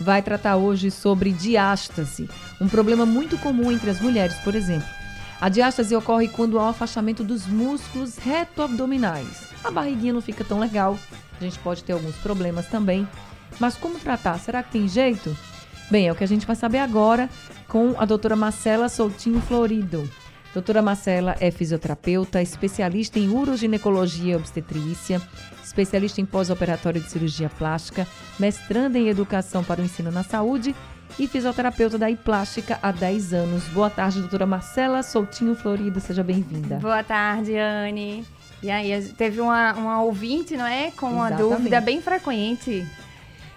vai tratar hoje sobre diástase, um problema muito comum entre as mulheres, por exemplo. A diástase ocorre quando há um afastamento dos músculos reto-abdominais. A barriguinha não fica tão legal, a gente pode ter alguns problemas também. Mas como tratar? Será que tem jeito? Bem, é o que a gente vai saber agora com a doutora Marcela Soutinho Florido. Doutora Marcela é fisioterapeuta, especialista em uroginecologia e obstetrícia, especialista em pós-operatório de cirurgia plástica, mestranda em educação para o ensino na saúde e fisioterapeuta da Iplástica há 10 anos. Boa tarde, doutora Marcela Soutinho Florido, seja bem-vinda. Boa tarde, Anne. E aí, teve uma, uma ouvinte, não é? Com uma Exatamente. dúvida bem frequente.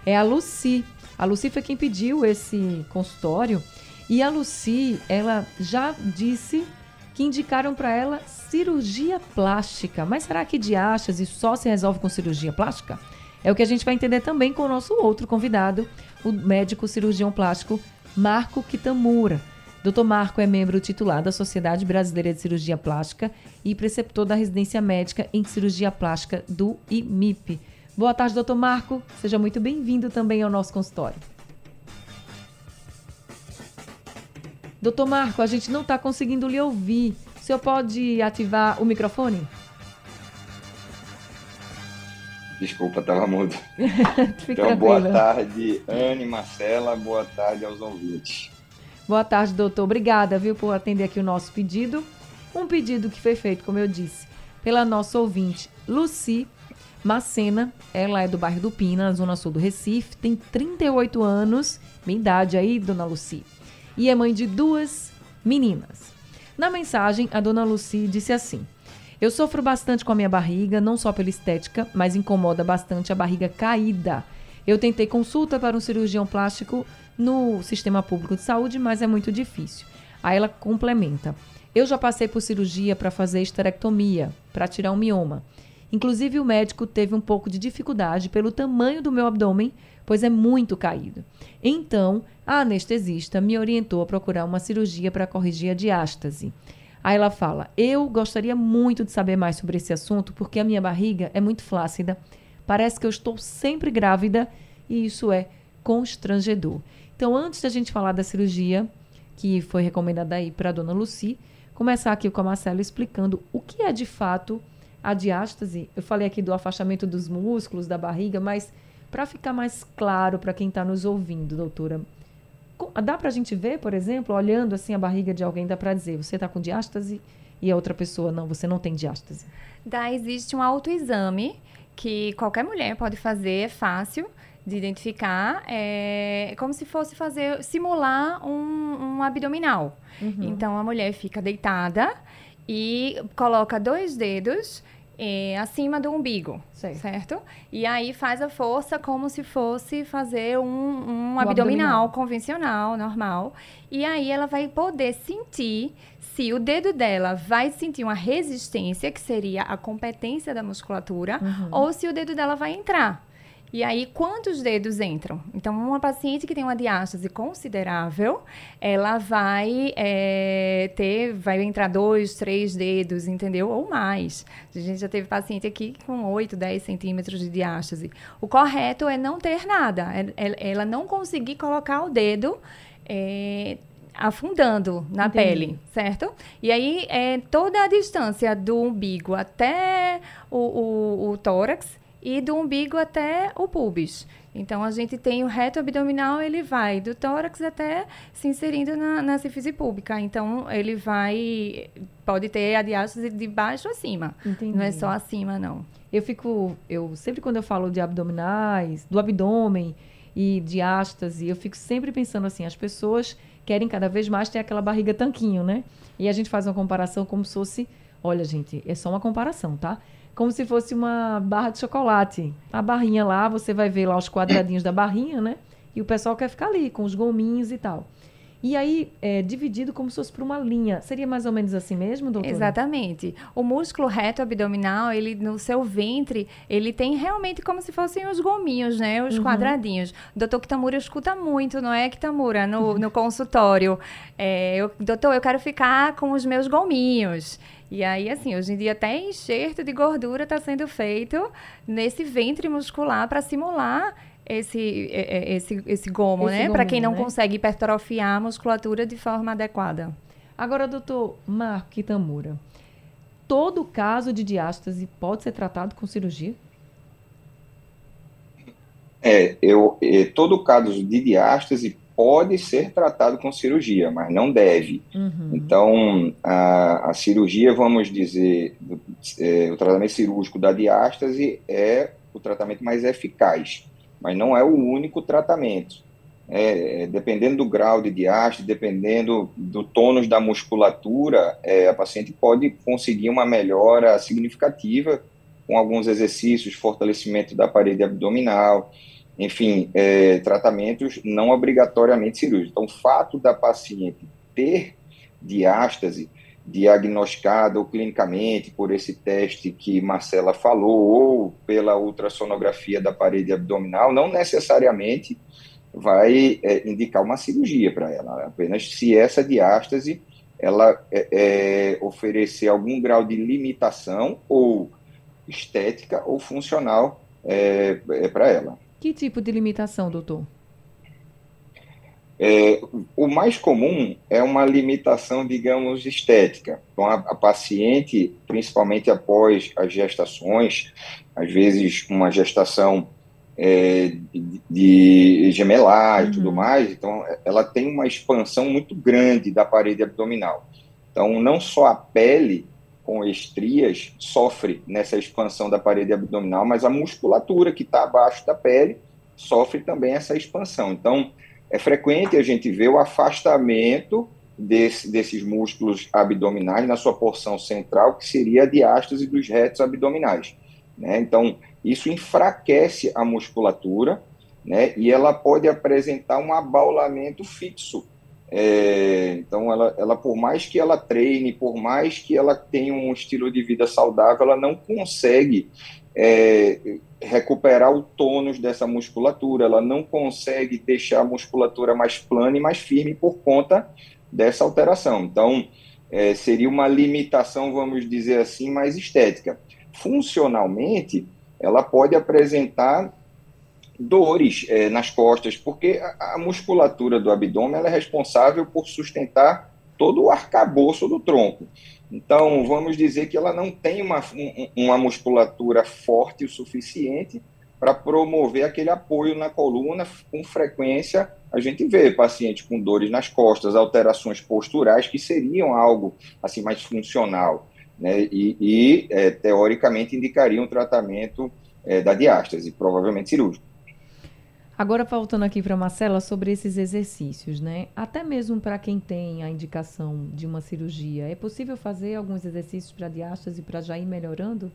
É a Luci. A Luci foi quem pediu esse consultório. E a Luci, ela já disse que indicaram para ela cirurgia plástica. Mas será que diástase só se resolve com cirurgia plástica? É o que a gente vai entender também com o nosso outro convidado, o médico cirurgião plástico Marco Kitamura. Dr. Marco é membro titular da Sociedade Brasileira de Cirurgia Plástica e preceptor da residência médica em cirurgia plástica do IMIP. Boa tarde, doutor Marco. Seja muito bem-vindo também ao nosso consultório. Doutor Marco, a gente não está conseguindo lhe ouvir. O senhor pode ativar o microfone? Desculpa, estava mudo. então, boa tarde, Anne, Marcela, boa tarde aos ouvintes. Boa tarde, doutor. Obrigada, viu, por atender aqui o nosso pedido. Um pedido que foi feito, como eu disse, pela nossa ouvinte Luci Macena. Ela é do bairro do Pina, na zona sul do Recife, tem 38 anos, minha idade aí, dona Luci e é mãe de duas meninas. Na mensagem, a dona Lucy disse assim: Eu sofro bastante com a minha barriga, não só pela estética, mas incomoda bastante a barriga caída. Eu tentei consulta para um cirurgião plástico no sistema público de saúde, mas é muito difícil. Aí ela complementa: Eu já passei por cirurgia para fazer esterectomia, para tirar um mioma. Inclusive, o médico teve um pouco de dificuldade pelo tamanho do meu abdômen, pois é muito caído. Então, a anestesista me orientou a procurar uma cirurgia para corrigir a diástase. Aí ela fala: Eu gostaria muito de saber mais sobre esse assunto porque a minha barriga é muito flácida. Parece que eu estou sempre grávida e isso é constrangedor. Então, antes da gente falar da cirurgia que foi recomendada aí para a dona Lucy, começar aqui com a Marcela explicando o que é de fato a diástase. Eu falei aqui do afastamento dos músculos da barriga, mas para ficar mais claro para quem está nos ouvindo, doutora, dá para a gente ver, por exemplo, olhando assim a barriga de alguém, dá para dizer, você está com diástase e a outra pessoa, não, você não tem diástase? Dá, existe um autoexame que qualquer mulher pode fazer, é fácil de identificar, é como se fosse fazer, simular um, um abdominal. Uhum. Então, a mulher fica deitada e coloca dois dedos é, acima do umbigo, certo. certo. E aí faz a força como se fosse fazer um, um abdominal, abdominal convencional, normal. E aí ela vai poder sentir se o dedo dela vai sentir uma resistência, que seria a competência da musculatura, uhum. ou se o dedo dela vai entrar. E aí, quantos dedos entram? Então, uma paciente que tem uma diástase considerável, ela vai é, ter, vai entrar dois, três dedos, entendeu? Ou mais. A gente já teve paciente aqui com 8, 10 centímetros de diástase. O correto é não ter nada, é, é, ela não conseguir colocar o dedo. É, afundando na Entendi. pele, certo? E aí, é, toda a distância do umbigo até o, o, o tórax e do umbigo até o pubis. Então, a gente tem o reto abdominal, ele vai do tórax até se inserindo na, na sífise pública. Então, ele vai... Pode ter a diástase de baixo a cima. Entendi. Não é só acima, não. Eu fico... Eu, sempre quando eu falo de abdominais, do abdômen e diástase, eu fico sempre pensando assim, as pessoas querem cada vez mais ter aquela barriga tanquinho, né? E a gente faz uma comparação como se fosse... Olha, gente, é só uma comparação, tá? Como se fosse uma barra de chocolate. A barrinha lá, você vai ver lá os quadradinhos da barrinha, né? E o pessoal quer ficar ali com os gominhos e tal. E aí, é, dividido como se fosse por uma linha. Seria mais ou menos assim mesmo, doutor? Exatamente. O músculo reto abdominal, ele no seu ventre, ele tem realmente como se fossem os gominhos, né? Os uhum. quadradinhos. O doutor Kitamura escuta muito, não é, Kitamura? No, no consultório. É, eu, doutor, eu quero ficar com os meus gominhos. E aí, assim, hoje em dia até enxerto de gordura está sendo feito nesse ventre muscular para simular esse, esse, esse gomo, esse né? Para quem não né? consegue hipertrofiar a musculatura de forma adequada. Agora, doutor Marco Kitamura, todo caso de diástase pode ser tratado com cirurgia? É, eu, todo caso de diástase pode ser tratado com cirurgia, mas não deve. Uhum. Então, a, a, cirurgia, vamos dizer, é, o tratamento cirúrgico da diástase é o tratamento mais eficaz mas não é o único tratamento. É, dependendo do grau de diástase, dependendo do tônus da musculatura, é, a paciente pode conseguir uma melhora significativa com alguns exercícios, fortalecimento da parede abdominal, enfim, é, tratamentos não obrigatoriamente cirúrgicos. Então, o fato da paciente ter diástase diagnosticada ou clinicamente por esse teste que Marcela falou, ou pela ultrassonografia da parede abdominal, não necessariamente vai é, indicar uma cirurgia para ela, apenas se essa diástase ela é, é, oferecer algum grau de limitação ou estética ou funcional é, é para ela. Que tipo de limitação, doutor? É, o mais comum é uma limitação, digamos, estética. Então, a, a, paciente, principalmente após as gestações, às vezes uma gestação é, de, gemelar e uhum. tudo mais, então ela tem uma expansão muito grande da parede abdominal. Então, não só a pele com estrias sofre nessa expansão da parede abdominal, mas a musculatura que está abaixo da pele sofre também essa expansão. Então, é frequente a gente ver o afastamento desse, desses músculos abdominais na sua porção central, que seria a diástase dos retos abdominais. Né? Então, isso enfraquece a musculatura né? e ela pode apresentar um abaulamento fixo. É, então, ela, ela, por mais que ela treine, por mais que ela tenha um estilo de vida saudável, ela não consegue é, recuperar o tônus dessa musculatura, ela não consegue deixar a musculatura mais plana e mais firme por conta dessa alteração. Então, é, seria uma limitação, vamos dizer assim, mais estética. Funcionalmente, ela pode apresentar dores é, nas costas, porque a, a musculatura do abdômen é responsável por sustentar todo o arcabouço do tronco. Então, vamos dizer que ela não tem uma, uma musculatura forte o suficiente para promover aquele apoio na coluna. Com frequência, a gente vê pacientes com dores nas costas, alterações posturais, que seriam algo assim mais funcional, né? e, e é, teoricamente indicariam um tratamento é, da diástase, provavelmente cirúrgico. Agora, voltando aqui para Marcela sobre esses exercícios, né? Até mesmo para quem tem a indicação de uma cirurgia, é possível fazer alguns exercícios para diástase para já ir melhorando?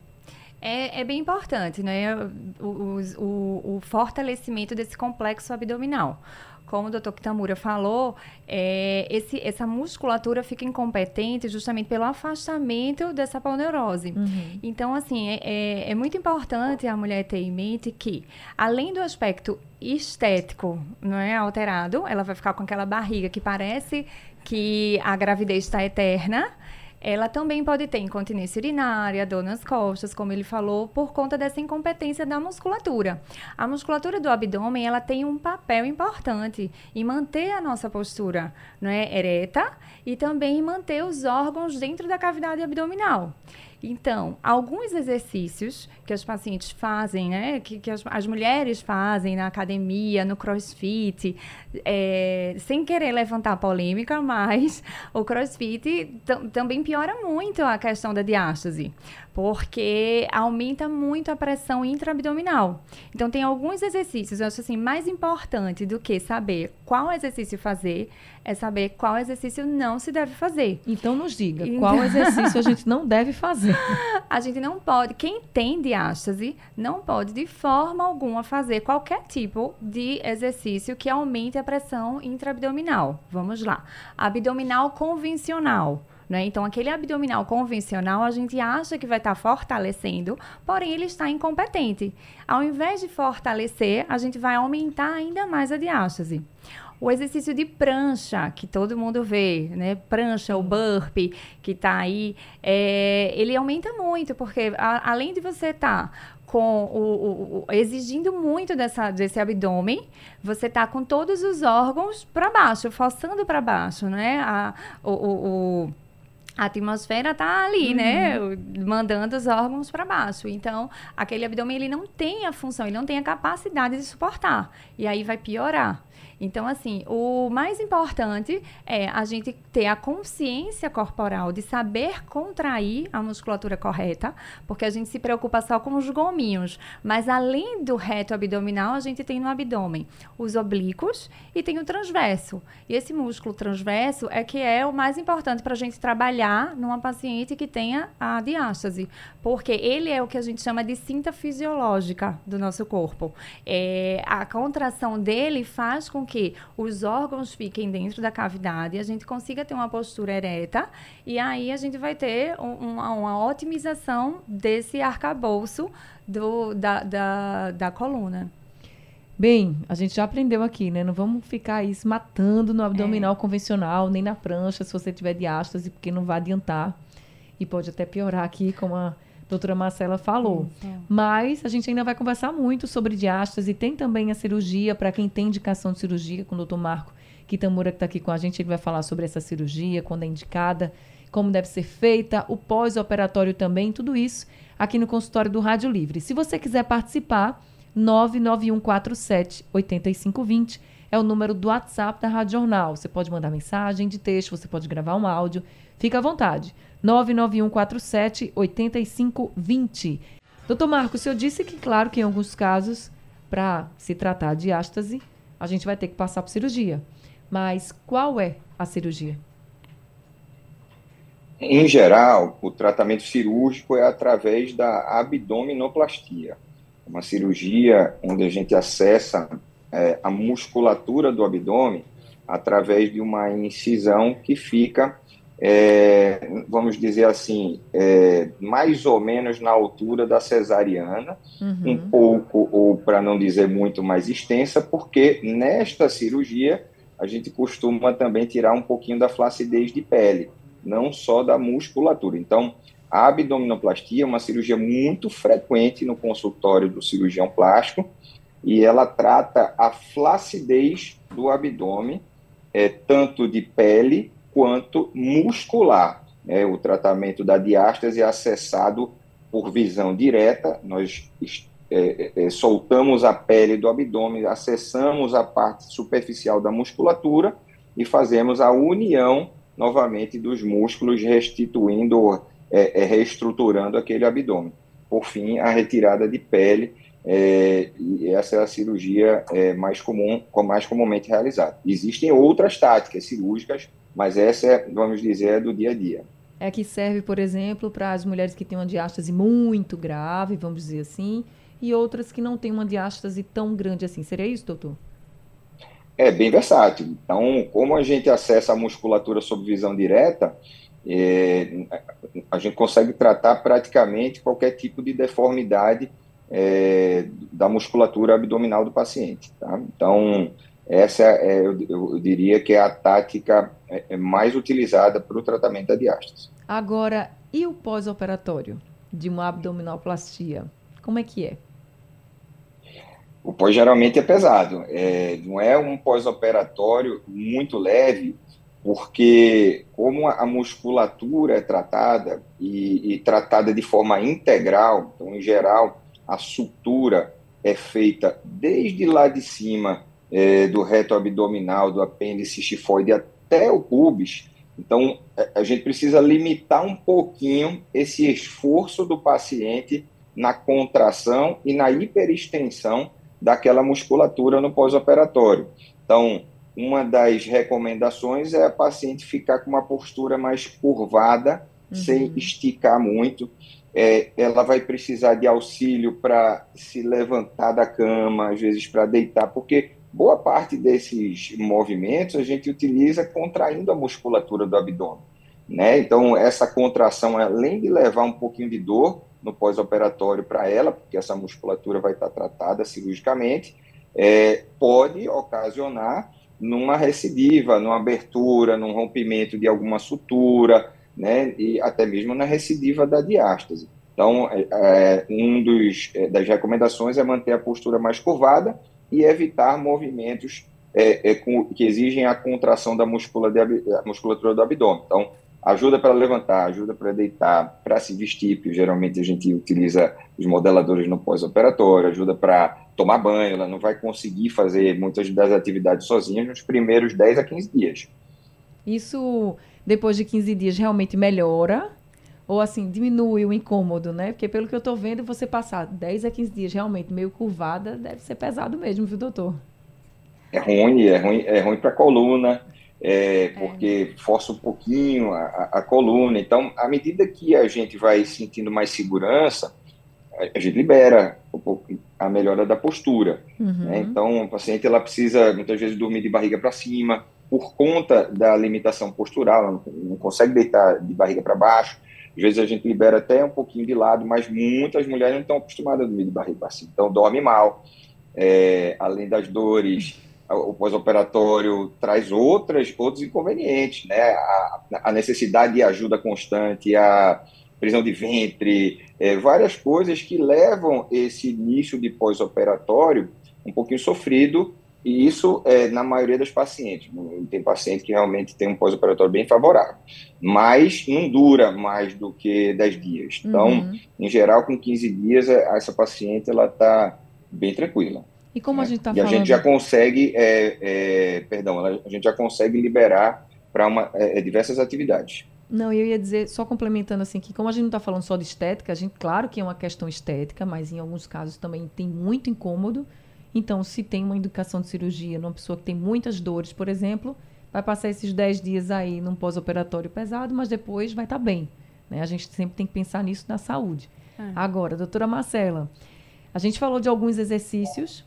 É, é, bem importante, né? O, o, o, fortalecimento desse complexo abdominal como o doutor Kitamura falou, é, esse, essa musculatura fica incompetente justamente pelo afastamento dessa poneurose. Uhum. Então, assim, é, é, é, muito importante a mulher ter em mente que, além do aspecto estético não é alterado, ela vai ficar com aquela barriga que parece que a gravidez está eterna, ela também pode ter incontinência urinária, dor nas costas, como ele falou, por conta dessa incompetência da musculatura. A musculatura do abdômen, ela tem um papel importante em manter a nossa postura, não é, ereta e também manter os órgãos dentro da cavidade abdominal. Então, alguns exercícios que os pacientes fazem, né, que, que as, as mulheres fazem na academia, no crossfit, é, sem querer levantar polêmica, mas o crossfit também piora muito a questão da diástase. Porque aumenta muito a pressão intraabdominal. Então, tem alguns exercícios, eu acho assim, mais importante do que saber qual exercício fazer, é saber qual exercício não se deve fazer. Então, nos diga, então... qual exercício a gente não deve fazer? a gente não pode, quem tem diástase, não pode de forma alguma fazer qualquer tipo de exercício que aumente a pressão intraabdominal. Vamos lá. Abdominal convencional. Né? Então, aquele abdominal convencional, a gente acha que vai estar tá fortalecendo, porém ele está incompetente. Ao invés de fortalecer, a gente vai aumentar ainda mais a diástase. O exercício de prancha, que todo mundo vê, né? Prancha, o burpee, que está aí, é, ele aumenta muito, porque a, além de você estar tá com o, o, o, exigindo muito dessa, desse abdômen, você está com todos os órgãos para baixo, forçando para baixo, né? A, o, o a atmosfera está ali, né, uhum. né, mandando os órgãos para baixo. Então, aquele abdômen ele não tem a função, ele não tem a capacidade de suportar. E aí vai piorar. Então, assim, o mais importante é a gente ter a consciência corporal de saber contrair a musculatura correta, porque a gente se preocupa só com os gominhos. Mas além do reto abdominal, a gente tem no abdômen os oblíquos e tem o transverso. E esse músculo transverso é que é o mais importante para a gente trabalhar numa paciente que tenha a diástase, porque ele é o que a gente chama de cinta fisiológica do nosso corpo. É, a contração dele faz com que os órgãos fiquem dentro da cavidade, a gente consiga ter uma postura ereta e aí a gente vai ter um, uma, uma, otimização desse arcabouço do, da, da, da coluna. Bem, a gente já aprendeu aqui, né? Não vamos ficar aí se matando no abdominal é. convencional, nem na prancha, se você tiver diástase, porque não vai adiantar. E pode até piorar aqui, como a doutora Marcela falou. Isso. Mas a gente ainda vai conversar muito sobre diástase. Tem também a cirurgia, para quem tem indicação de cirurgia, com o doutor Marco Kitamura, que está aqui com a gente, ele vai falar sobre essa cirurgia, quando é indicada, como deve ser feita, o pós-operatório também, tudo isso aqui no consultório do Rádio Livre. Se você quiser participar, 99147 8520 é o número do WhatsApp da Rádio Jornal. Você pode mandar mensagem de texto, você pode gravar um áudio. Fica à vontade. 99147 8520. Doutor Marco, o senhor disse que, claro, que em alguns casos, para se tratar de ástase, a gente vai ter que passar por cirurgia. Mas qual é a cirurgia? Em geral, o tratamento cirúrgico é através da abdominoplastia, uma cirurgia onde a gente acessa é, a musculatura do abdômen através de uma incisão que fica é, vamos dizer assim, é, mais ou menos na altura da cesariana, uhum. um pouco, ou para não dizer muito mais extensa, porque nesta cirurgia a gente costuma também tirar um pouquinho da flacidez de pele, não só da musculatura. Então, a abdominoplastia é uma cirurgia muito frequente no consultório do cirurgião plástico e ela trata a flacidez do abdômen, é, tanto de pele quanto muscular. Né? O tratamento da diástase é acessado por visão direta, nós é, é, é, soltamos a pele do abdômen, acessamos a parte superficial da musculatura e fazemos a união novamente dos músculos, restituindo, é, é reestruturando aquele abdômen. Por fim, a retirada de pele, é, e essa é a cirurgia mais comum, mais comumente realizada. Existem outras táticas cirúrgicas mas essa é, vamos dizer, é do dia a dia. É que serve, por exemplo, para as mulheres que têm uma diástase muito grave, vamos dizer assim, e outras que não têm uma diástase tão grande assim. Seria isso, doutor? É bem versátil. Então, como a gente acessa a musculatura sob visão direta, é, a gente consegue tratar praticamente qualquer tipo de deformidade é, da musculatura abdominal do paciente. Tá? Então, essa é, eu, eu, diria que é a tática é, é mais utilizada para o tratamento da diástase. Agora, e o pós-operatório de uma abdominoplastia? Como é que é? O pós geralmente é pesado. É, não é um pós-operatório muito leve, porque como a musculatura é tratada e, e tratada de forma integral, então, em geral, a sutura é feita desde lá de cima é, do reto abdominal, do apêndice xifoide até o pubis, Então, a gente precisa limitar um pouquinho esse esforço do paciente na contração e na hiperextensão daquela musculatura no pós-operatório. Então, uma das recomendações é a paciente ficar com uma postura mais curvada, uhum. sem esticar muito. É, ela vai precisar de auxílio para se levantar da cama, às vezes para deitar, porque boa parte desses movimentos a gente utiliza contraindo a musculatura do abdômen. Né? Então, essa contração, além de levar um pouquinho de dor no pós-operatório para ela, porque essa musculatura vai estar tratada cirurgicamente, é, pode ocasionar numa recidiva, numa abertura, num rompimento de alguma sutura, né, e até mesmo na recidiva da diástase. Então, é, é, um dos é, das recomendações é manter a postura mais curvada e evitar movimentos é, é, com, que exigem a contração da muscula de, musculatura do abdômen. Então, ajuda para levantar, ajuda para deitar, para se vestir, porque geralmente a gente utiliza os modeladores no pós-operatório, ajuda para tomar banho, ela não vai conseguir fazer muitas das atividades sozinha nos primeiros 10 a 15 dias. Isso, depois de 15 dias, realmente melhora? Ou assim, diminui o incômodo, né? Porque pelo que eu estou vendo, você passar 10 a 15 dias realmente meio curvada, deve ser pesado mesmo, viu, doutor? É ruim, é ruim, é ruim para a coluna, é, é, porque é. força um pouquinho a, a, coluna. Então, à medida que a gente vai sentindo mais segurança, a gente libera a melhora da postura. Uhum. Né? Então, a paciente ela precisa muitas vezes dormir de barriga para cima, por conta da limitação postural, ela não, não consegue deitar de barriga para baixo. Às vezes a gente libera até um pouquinho de lado, mas muitas mulheres não estão acostumadas a dormir de barriga para cima, então dorme mal. É, além das dores, o pós-operatório traz outras, outros inconvenientes, né? A, a, necessidade de ajuda constante, a prisão de ventre, é, várias coisas que levam esse início de pós-operatório um pouquinho sofrido, e isso é na maioria das pacientes. Tem paciente que realmente tem um pós-operatório bem favorável, mas não dura mais do que 10 dias. Então, uhum. em geral, com 15 dias, essa paciente ela está bem tranquila. E como a né? gente está falando... A gente já consegue, é, é, perdão, a gente já consegue liberar para é, é, diversas atividades. Não, eu ia dizer, só complementando assim, que como a gente não está falando só de estética, a gente, claro que é uma questão estética, mas em alguns casos também tem muito incômodo. Então, se tem uma indicação de cirurgia numa pessoa que tem muitas dores, por exemplo, vai passar esses 10 dias aí num pós-operatório pesado, mas depois vai estar tá bem. Né? A gente sempre tem que pensar nisso na saúde. É. Agora, doutora Marcela, a gente falou de alguns exercícios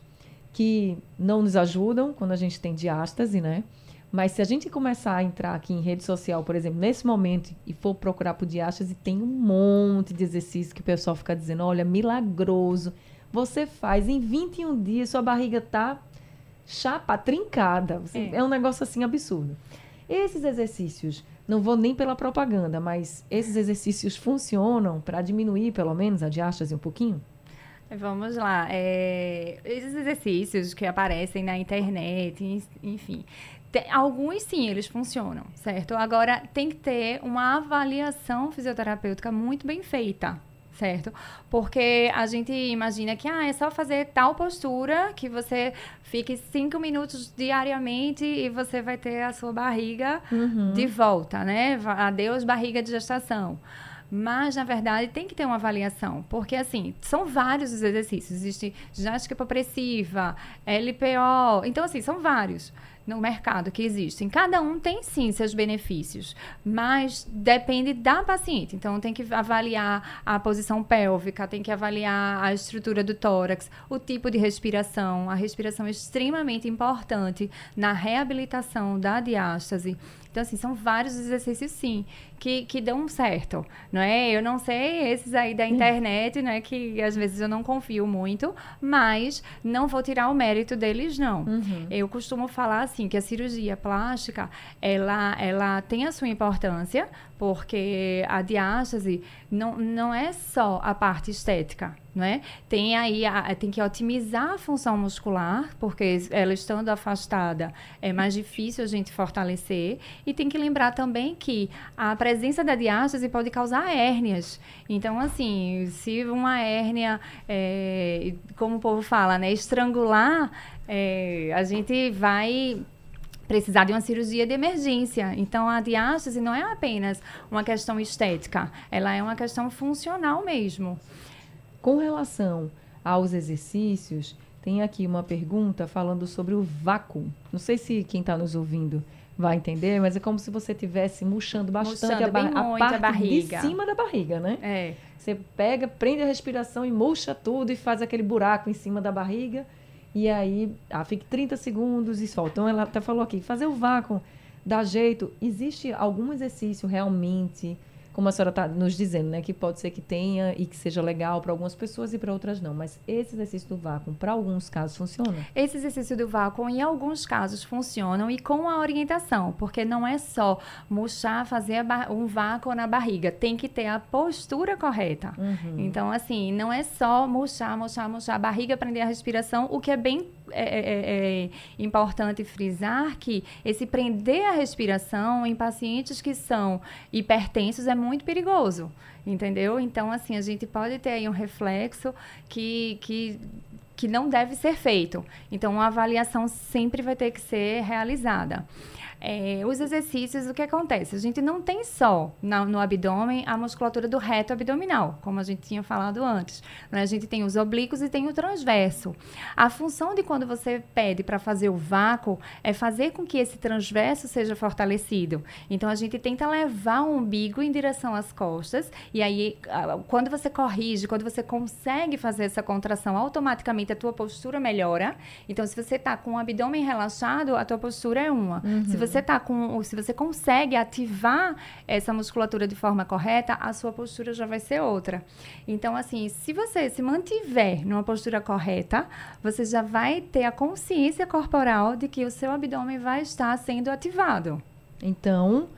que não nos ajudam quando a gente tem diástase, né? Mas se a gente começar a entrar aqui em rede social, por exemplo, nesse momento, e for procurar por diástase, tem um monte de exercícios que o pessoal fica dizendo, olha, milagroso. Você faz em 21 dias, sua barriga tá chapa, trincada. Você, é. é um negócio assim absurdo. Esses exercícios, não vou nem pela propaganda, mas esses exercícios funcionam para diminuir, pelo menos, a diástase um pouquinho? Vamos lá. É, esses exercícios que aparecem na internet, enfim. Tem, alguns sim, eles funcionam, certo? Agora tem que ter uma avaliação fisioterapêutica muito bem feita, certo? Porque a gente imagina que ah, é só fazer tal postura que você fique cinco minutos diariamente e você vai ter a sua barriga uhum. de volta, né? Adeus barriga de gestação. Mas, na verdade, tem que ter uma avaliação, porque, assim, são vários os exercícios. Existe ginástica progressiva, LPO. Então, assim, são vários no mercado que existem. Cada um tem sim seus benefícios, mas depende da paciente. Então tem que avaliar a posição pélvica, tem que avaliar a estrutura do tórax, o tipo de respiração. A respiração é extremamente importante na reabilitação da diástase. Então, assim, são vários exercícios, sim, que, que dão certo, não é? Eu não sei esses aí da internet, né, que às vezes eu não confio muito, mas não vou tirar o mérito deles, não. Uhum. Eu costumo falar, assim, que a cirurgia plástica, ela, ela tem a sua importância, porque a diástase não, não é só a parte estética, não é? Tem aí, a, tem que otimizar a função muscular, porque ela estando afastada é mais difícil a gente fortalecer, e tem que lembrar também que a presença da diástase pode causar hérnias. Então, assim, se uma hérnia, é, como o povo fala, né, estrangular, é, a gente vai precisar de uma cirurgia de emergência. Então, a diástase não é apenas uma questão estética, ela é uma questão funcional mesmo. Com relação aos exercícios, tem aqui uma pergunta falando sobre o vácuo. Não sei se quem está nos ouvindo vai entender, mas é como se você estivesse murchando bastante Murchando a, ba bem a parte a barriga. de cima da barriga, né? É. Você pega, prende a respiração e murcha tudo e faz aquele buraco em cima da barriga. E aí, ah, fica 30 segundos e solta. Então, ela até falou aqui, fazer o vácuo dá jeito. Existe algum exercício realmente, como a senhora está nos dizendo, né? Que pode ser que tenha e que seja legal para algumas pessoas e para outras não. Mas esse exercício do vácuo, para alguns casos, funciona? Esse exercício do vácuo, em alguns casos, funcionam e com a orientação, porque não é só murchar, fazer um vácuo na barriga, tem que ter a postura correta. Então, assim, não é só murchar, murchar, murchar a barriga, prender a respiração, o que é bem é, é, é, é importante frisar que esse prender a respiração em pacientes que são hipertensos é muito perigoso, entendeu? Então, assim, a gente pode ter aí um reflexo que, que que não deve ser feito. Então, uma avaliação sempre vai ter que ser realizada. É, os exercícios, o que acontece? A gente não tem só na- no abdômen a musculatura do reto abdominal, como a gente tinha falado antes. né? A gente tem os oblíquos e tem o transverso. A função de quando você pede para fazer o vácuo é fazer com que esse transverso seja fortalecido. Então, a gente tenta levar o umbigo em direção às costas, e aí, quando você corrige, quando você consegue fazer essa contração, automaticamente a tua postura melhora. Então, se você está com o abdômen relaxado, a tua postura é uma. Se você tá com, se você consegue ativar essa musculatura de forma correta, a sua postura já vai ser outra. Então, assim, se você se mantiver numa postura correta, você já vai ter a consciência corporal de que o seu abdômen vai estar sendo ativado. Então,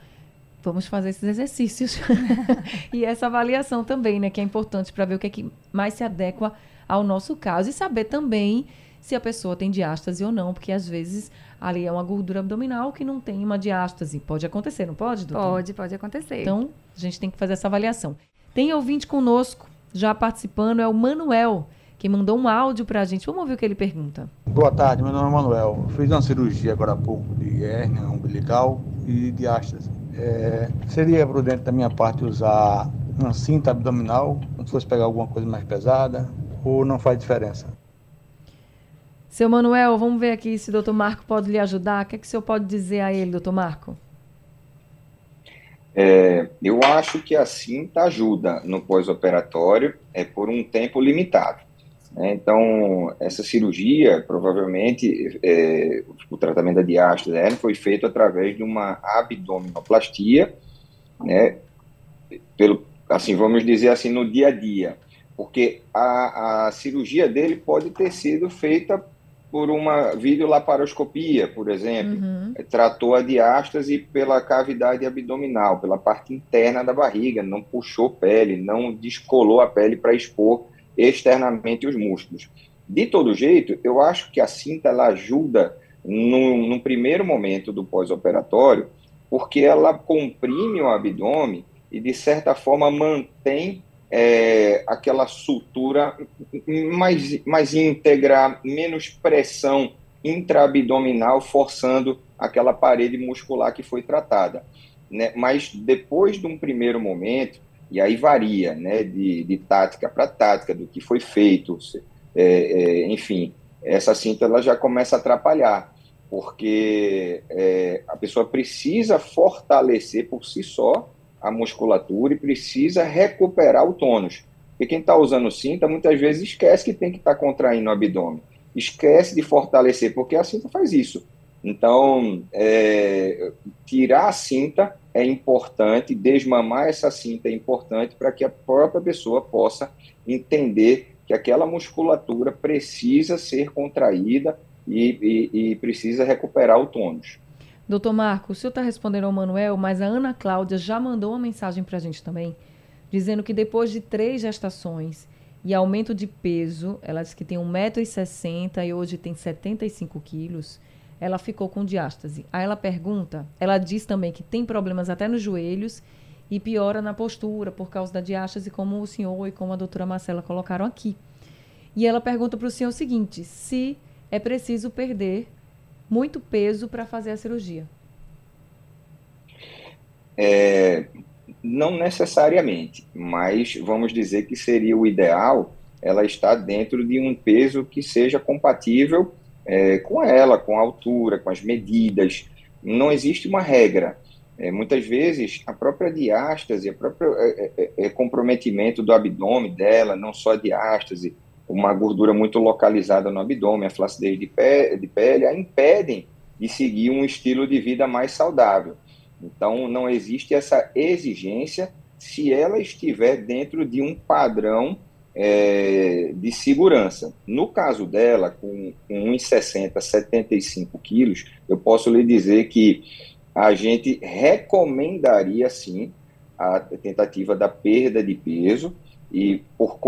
vamos fazer esses exercícios. e essa avaliação também, né? Que é importante para ver o que é que mais se adequa ao nosso caso. E saber também se a pessoa tem diástase ou não, porque às vezes ali é uma gordura abdominal que não tem uma diástase. Pode acontecer, não pode, doutor? Pode, pode acontecer. Então, a gente tem que fazer essa avaliação. Tem ouvinte conosco, já participando, é o Manuel, que mandou um áudio para a gente. Vamos ouvir o que ele pergunta. Boa tarde, meu nome é Manuel. Fiz uma cirurgia agora há pouco de hérnia umbilical e diástase. É, seria prudente da minha parte usar uma cinta abdominal, se fosse pegar alguma coisa mais pesada, ou não faz diferença? Seu Manuel, vamos ver aqui se o doutor Marco pode lhe ajudar. O que, é que o senhor pode dizer a ele, doutor Marco? É, eu acho que a cinta ajuda no pós-operatório é por um tempo limitado. né? Então, essa cirurgia, provavelmente, é, o tratamento da diástase hérnia foi feito através de uma abdominoplastia, né? Pelo, assim, vamos dizer assim, no dia a dia. Porque a, a cirurgia dele pode ter sido feita por uma videolaparoscopia, por exemplo. Tratou a diástase pela cavidade abdominal, pela parte interna da barriga, não puxou pele, não descolou a pele para expor externamente os músculos. De todo jeito, eu acho que a cinta ela ajuda no, no primeiro momento do pós-operatório, porque ela comprime o abdômen e, de certa forma, mantém é, aquela sutura mais, mais íntegra, menos pressão intraabdominal, forçando aquela parede muscular que foi tratada. Né? Mas depois de um primeiro momento, e aí varia né, de, de tática para tática, do que foi feito, é, é, enfim, essa cinta ela já começa a atrapalhar, porque é, a pessoa precisa fortalecer por si só a musculatura e precisa recuperar o tônus. Porque quem está usando cinta muitas vezes esquece que tem que estar tá contraindo o abdômen, esquece de fortalecer, porque a cinta faz isso. Então, é, tirar a cinta é importante, desmamar essa cinta é importante para que a própria pessoa possa entender que aquela musculatura precisa ser contraída e, e, e precisa recuperar o tônus. Doutor Marco, o senhor está respondendo ao Manuel, mas a Ana Cláudia já mandou uma mensagem para a gente também, dizendo que depois de três gestações e aumento de peso, ela disse que tem 1,60m e hoje tem 75 quilos, ela ficou com diástase. Aí ela pergunta, ela diz também que tem problemas até nos joelhos e piora na postura por causa da diástase, como o senhor e como a doutora Marcela colocaram aqui. E ela pergunta para o senhor o seguinte, se é preciso perder muito peso para fazer a cirurgia? É, não necessariamente, mas vamos dizer que seria o ideal ela estar dentro de um peso que seja compatível é, com ela, com a altura, com as medidas. Não existe uma regra. É, muitas vezes a própria diástase, o próprio é, é, é, comprometimento do abdômen dela, não só a diástase, uma gordura muito localizada no abdômen, a flacidez de, de pele, a impedem de seguir um estilo de vida mais saudável. Então, não existe essa exigência se ela estiver dentro de um padrão é, de segurança. No caso dela, com, com 1,60, 75 quilos, eu posso lhe dizer que a gente recomendaria, sim, a tentativa da perda de peso, e por,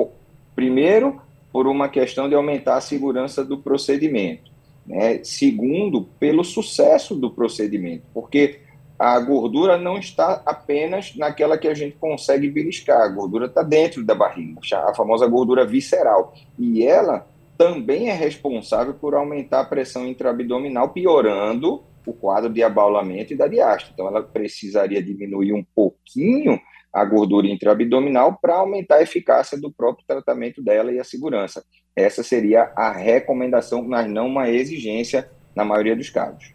primeiro, por uma questão de aumentar a segurança do procedimento. Né? Segundo, pelo sucesso do procedimento, porque a gordura não está apenas naquela que a gente consegue beliscar, a gordura está dentro da barriga, a famosa gordura visceral. E ela também é responsável por aumentar a pressão intraabdominal, piorando o quadro de abaulamento e da diástase. Então, ela precisaria diminuir um pouquinho a gordura intraabdominal para aumentar a eficácia do próprio tratamento dela e a segurança. Essa seria a recomendação, mas não uma exigência na maioria dos casos.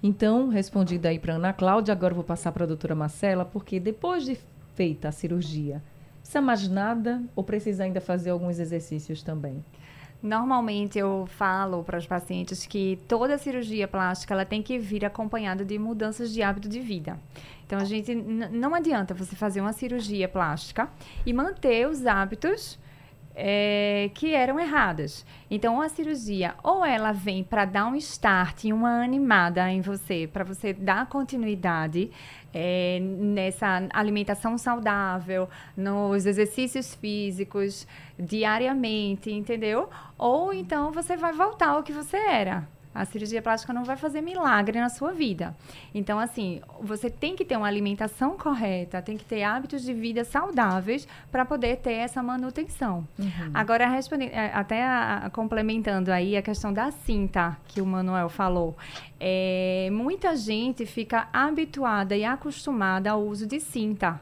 Então, respondida aí para Ana Cláudia, agora vou passar para a doutora Marcela, porque depois de feita a cirurgia, precisa mais nada ou precisa ainda fazer alguns exercícios também? Normalmente eu falo para os pacientes que toda cirurgia plástica ela tem que vir acompanhada de mudanças de hábito de vida. Então a gente não adianta você fazer uma cirurgia plástica e manter os hábitos é, que eram erradas. Então, a cirurgia, ou ela vem para dar um start, uma animada em você, para você dar continuidade é, nessa alimentação saudável, nos exercícios físicos, diariamente, entendeu? Ou então você vai voltar ao que você era. A cirurgia plástica não vai fazer milagre na sua vida. Então, assim, você tem que ter uma alimentação correta, tem que ter hábitos de vida saudáveis para poder ter essa manutenção. Uhum. Agora, é, até a, a, complementando aí a questão da cinta que o Manuel falou, é, muita gente fica habituada e acostumada ao uso de cinta.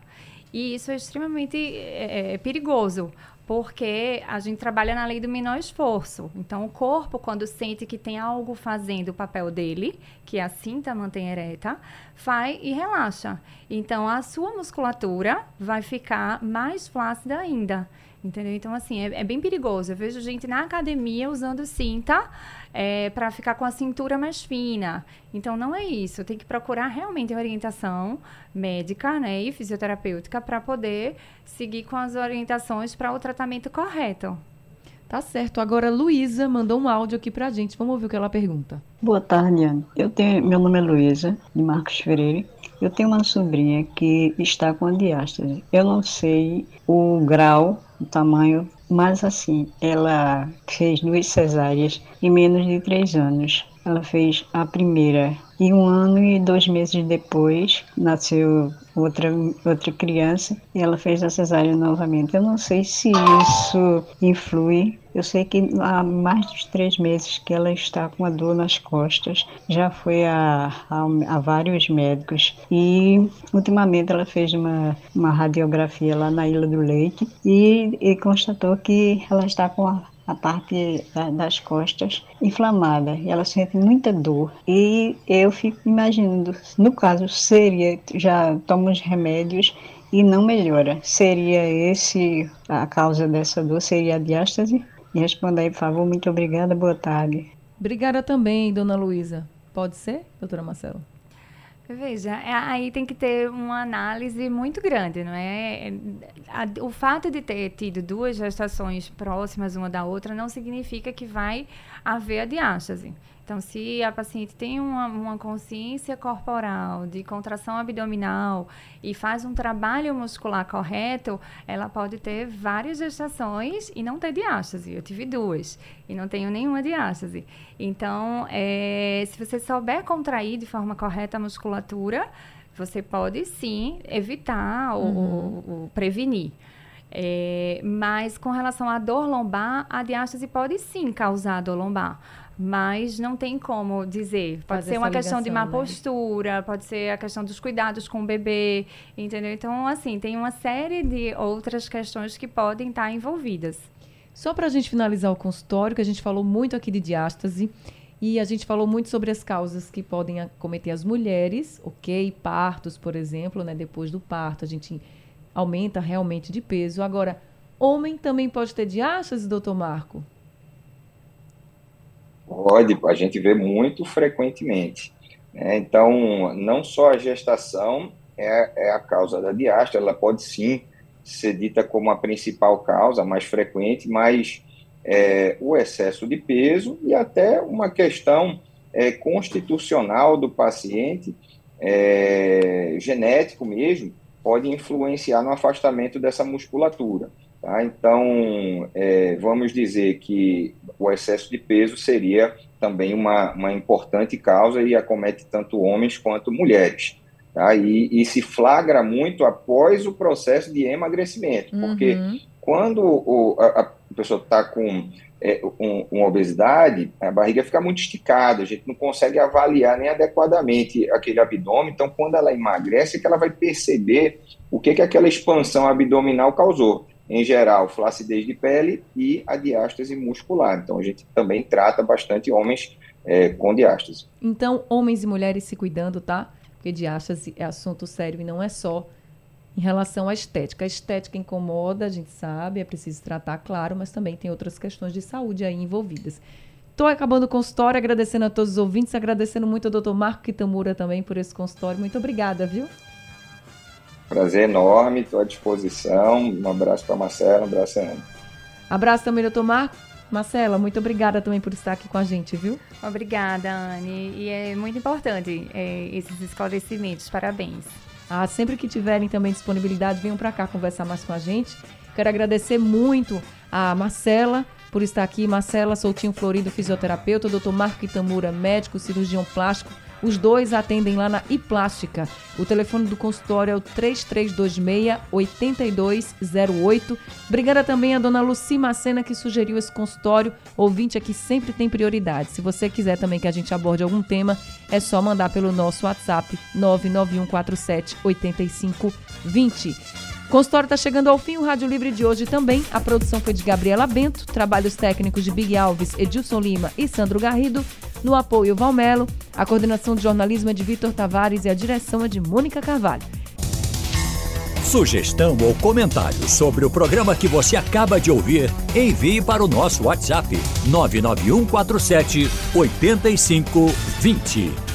E isso é extremamente é, é perigoso, porque a gente trabalha na lei do menor esforço. Então, o corpo, quando sente que tem algo fazendo o papel dele, que é a cinta mantém ereta, vai e relaxa. Então, a sua musculatura vai ficar mais flácida ainda. Entendeu? Então, assim, é, é bem perigoso. Eu vejo gente na academia usando cinta é, para ficar com a cintura mais fina. Então, não é isso. Tem que procurar realmente orientação médica né, e fisioterapêutica para poder seguir com as orientações para o tratamento correto. Tá certo. Agora, Luísa mandou um áudio aqui para a gente. Vamos ouvir o que ela pergunta. Boa tarde, Ana. Eu tenho, meu nome é Luísa, de Marcos Freire. Eu tenho uma sobrinha que está com a diástase. Eu não sei o grau, o tamanho mas assim, ela fez duas cesáreas em menos de três anos. Ela fez a primeira e um ano e dois meses depois nasceu outra, outra criança e ela fez a cesárea novamente. Eu não sei se isso influi. Eu sei que há mais de três meses que ela está com a dor nas costas. Já foi a, a, a vários médicos e ultimamente ela fez uma, uma radiografia lá na Ilha do Leite e, e constatou que ela está com a a parte das costas inflamada e ela sente muita dor. E eu fico imaginando, no caso, seria, já toma os remédios e não melhora. Seria esse a causa dessa dor? Seria a diástase? Me responda aí, por favor. Muito obrigada. Boa tarde. Obrigada também, dona Luísa. Pode ser, doutora Marcelo? Veja, é, aí tem que ter uma análise muito grande, não é? O fato de ter tido duas gestações próximas uma da outra não significa que vai haver a diástase. Então, se a paciente tem uma, uma, consciência corporal de contração abdominal e faz um trabalho muscular correto, ela pode ter várias gestações e não ter diástase. Eu tive duas e não tenho nenhuma diástase. Então, é, se você souber contrair de forma correta a musculatura, você pode sim evitar ou, uhum. ou, ou prevenir. É, mas com relação à dor lombar, a diástase pode sim causar dor lombar. Mas não tem como dizer. Pode ser uma essa questão de má ligação, né? postura, pode ser a questão dos cuidados com o bebê, entendeu? Então, assim, tem uma série de outras questões que podem estar envolvidas. Só para a gente finalizar o consultório, que a gente falou muito aqui de diástase e a gente falou muito sobre as causas que podem acometer as mulheres, ok? Partos, por exemplo, né? Depois do parto, a gente aumenta realmente de peso. Agora, homem também pode ter diástase, doutor Marco? Pode, a gente vê muito frequentemente. né? Então, não só a gestação é, é a causa da diástase, ela pode sim ser dita como a principal causa, mais frequente, mas é, o excesso de peso e até uma questão é, constitucional do paciente, é, genético mesmo, pode influenciar no afastamento dessa musculatura. Tá? Então, é, vamos dizer que o excesso de peso seria também uma, uma importante causa e acomete tanto homens quanto mulheres. Tá? E, e se flagra muito após o processo de emagrecimento, porque Uhum. quando o, a, a pessoa está com é, um- uma obesidade, a barriga fica muito esticada, a gente não consegue avaliar nem adequadamente aquele abdômen. Então, quando ela emagrece, é que ela vai perceber o que, que aquela expansão abdominal causou. Em geral, flacidez de pele e a diástase muscular. Então, a gente também trata bastante homens é, com diástase. Então, homens e mulheres se cuidando, tá? Porque diástase é assunto sério e não é só em relação à estética. A estética incomoda, a gente sabe, é preciso tratar, claro, mas também tem outras questões de saúde aí envolvidas. Estou acabando o consultório, agradecendo a todos os ouvintes, agradecendo muito ao doutor Marco Kitamura também por esse consultório. Muito obrigada, viu? Prazer enorme, estou à disposição. Um abraço para a Marcela, um abraço a Ana. Abraço também, doutor Marco. Marcela, muito obrigada também por estar aqui com a gente, viu? Obrigada, Anne. E é muito importante é, esses esclarecimentos. Parabéns. Ah, sempre que tiverem também disponibilidade, venham para cá conversar mais com a gente. Quero agradecer muito a Marcela por estar aqui. Marcela Soutinho Florido, fisioterapeuta, doutor Marco Itamura, médico, cirurgião plástico. Os dois atendem lá na iPlástica. O telefone do consultório é o 3326-8208. Obrigada também a dona Luci Macena, que sugeriu esse consultório. Ouvinte aqui sempre tem prioridade. Se você quiser também que a gente aborde algum tema, é só mandar pelo nosso WhatsApp 99147 8520. Consultório está chegando ao fim, o Rádio Livre de hoje também. A produção foi de Gabriela Bento, trabalhos técnicos de Big Alves, Edilson Lima e Sandro Garrido. No apoio, Valmelo. A coordenação de jornalismo é de Vitor Tavares e a direção é de Mônica Carvalho. Sugestão ou comentário sobre o programa que você acaba de ouvir, envie para o nosso WhatsApp 99147 8520.